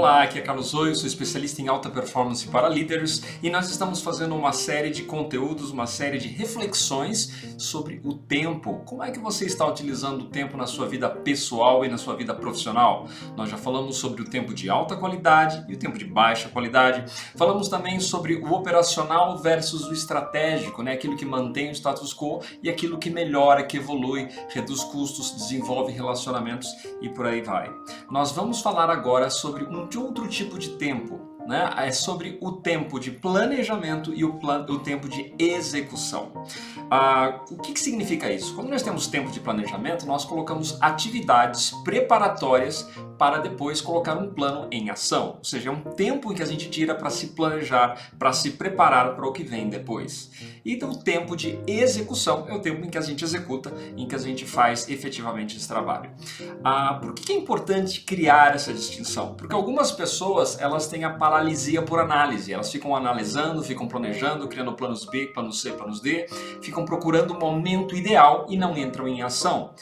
Olá, aqui é Carlos Oi, sou especialista em alta performance para líderes e nós estamos fazendo uma série de conteúdos, uma série de reflexões sobre o tempo. Como é que você está utilizando o tempo na sua vida pessoal e na sua vida profissional? Nós já falamos sobre o tempo de alta qualidade e o tempo de baixa qualidade. Falamos também sobre o operacional versus o estratégico, né? aquilo que mantém o status quo e aquilo que melhora, que evolui, reduz custos, desenvolve relacionamentos e por aí vai. Nós vamos falar agora sobre um de outro tipo de tempo, né? É sobre o tempo de planejamento e o, plan o tempo de execução. Ah, o que, que significa isso? Quando nós temos tempo de planejamento, nós colocamos atividades preparatórias para depois colocar um plano em ação. Ou seja, é um tempo em que a gente tira para se planejar, para se preparar para o que vem depois. E então, o tempo de execução é o tempo em que a gente executa, em que a gente faz efetivamente esse trabalho. Ah, por que é importante criar essa distinção? Porque algumas pessoas elas têm a paralisia por análise, elas ficam analisando, ficam planejando, criando planos B, planos C, planos D, ficam procurando o momento ideal e não entram em ação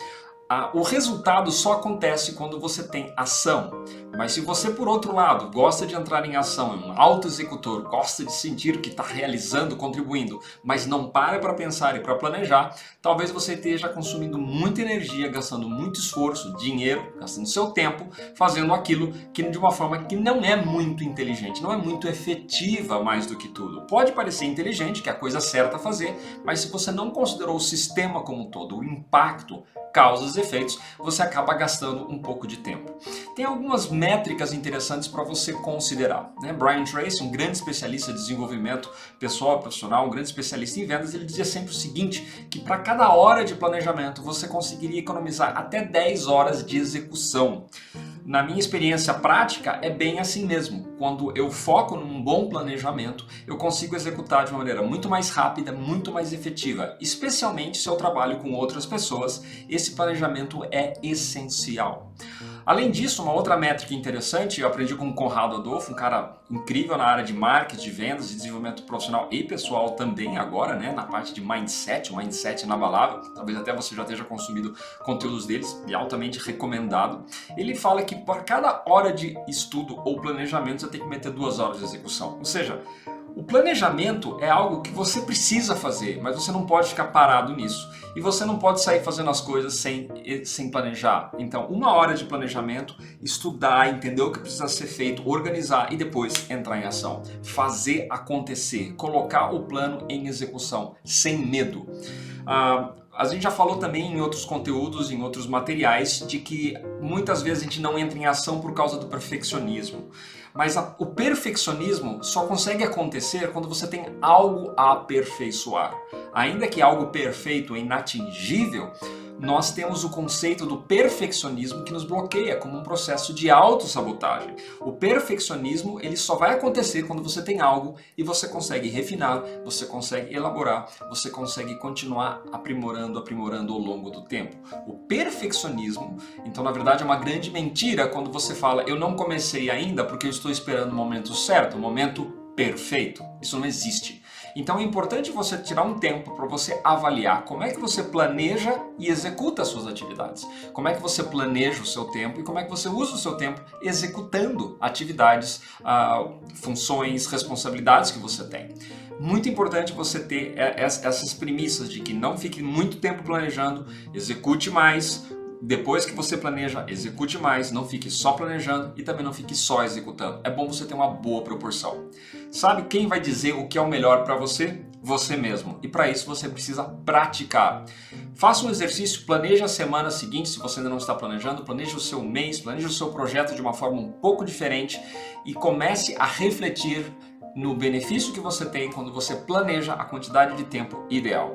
o resultado só acontece quando você tem ação. Mas se você, por outro lado, gosta de entrar em ação, é um auto-executor, gosta de sentir que está realizando, contribuindo, mas não para para pensar e para planejar, talvez você esteja consumindo muita energia, gastando muito esforço, dinheiro, gastando seu tempo, fazendo aquilo que de uma forma que não é muito inteligente, não é muito efetiva mais do que tudo. Pode parecer inteligente, que é a coisa certa a fazer, mas se você não considerou o sistema como um todo, o impacto, causas e efeitos, você acaba gastando um pouco de tempo. Tem algumas métricas interessantes para você considerar. Né? Brian Tracy, um grande especialista de desenvolvimento pessoal e profissional, um grande especialista em vendas, ele dizia sempre o seguinte, que para cada hora de planejamento você conseguiria economizar até 10 horas de execução na minha experiência prática, é bem assim mesmo. Quando eu foco num bom planejamento, eu consigo executar de uma maneira muito mais rápida, muito mais efetiva. Especialmente se eu trabalho com outras pessoas, esse planejamento é essencial. Além disso, uma outra métrica interessante, eu aprendi com o Conrado Adolfo, um cara incrível na área de marketing, de vendas, de desenvolvimento profissional e pessoal também agora, né, na parte de mindset, mindset inabalável, talvez até você já esteja consumido conteúdos deles e altamente recomendado. Ele fala que por cada hora de estudo ou planejamento você tem que meter duas horas de execução. Ou seja, o planejamento é algo que você precisa fazer, mas você não pode ficar parado nisso. E você não pode sair fazendo as coisas sem, sem planejar. Então, uma hora de planejamento, estudar, entender o que precisa ser feito, organizar e depois entrar em ação. Fazer acontecer, colocar o plano em execução, sem medo. Ah, a gente já falou também em outros conteúdos, em outros materiais, de que muitas vezes a gente não entra em ação por causa do perfeccionismo. Mas a, o perfeccionismo só consegue acontecer quando você tem algo a aperfeiçoar. Ainda que algo perfeito e inatingível, nós temos o conceito do perfeccionismo que nos bloqueia como um processo de autossabotagem. O perfeccionismo ele só vai acontecer quando você tem algo e você consegue refinar, você consegue elaborar, você consegue continuar aprimorando, aprimorando ao longo do tempo. O perfeccionismo, então na verdade é uma grande mentira quando você fala eu não comecei ainda porque eu estou esperando o momento certo, o momento perfeito. Isso não existe. Então é importante você tirar um tempo para você avaliar como é que você planeja e executa as suas atividades. Como é que você planeja o seu tempo e como é que você usa o seu tempo executando atividades, uh, funções, responsabilidades que você tem. Muito importante você ter essas premissas de que não fique muito tempo planejando, execute mais, depois que você planeja, execute mais, não fique só planejando e também não fique só executando. É bom você ter uma boa proporção. Sabe quem vai dizer o que é o melhor para você? Você mesmo. E para isso você precisa praticar. Faça um exercício, planeje a semana seguinte, se você ainda não está planejando, planeje o seu mês, planeje o seu projeto de uma forma um pouco diferente e comece a refletir no benefício que você tem quando você planeja a quantidade de tempo ideal.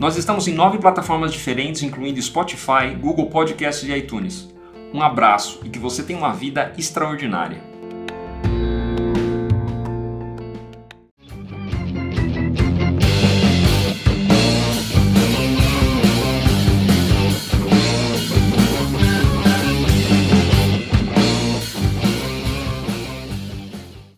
Nós estamos em nove plataformas diferentes, incluindo Spotify, Google Podcasts e iTunes. Um abraço e que você tenha uma vida extraordinária.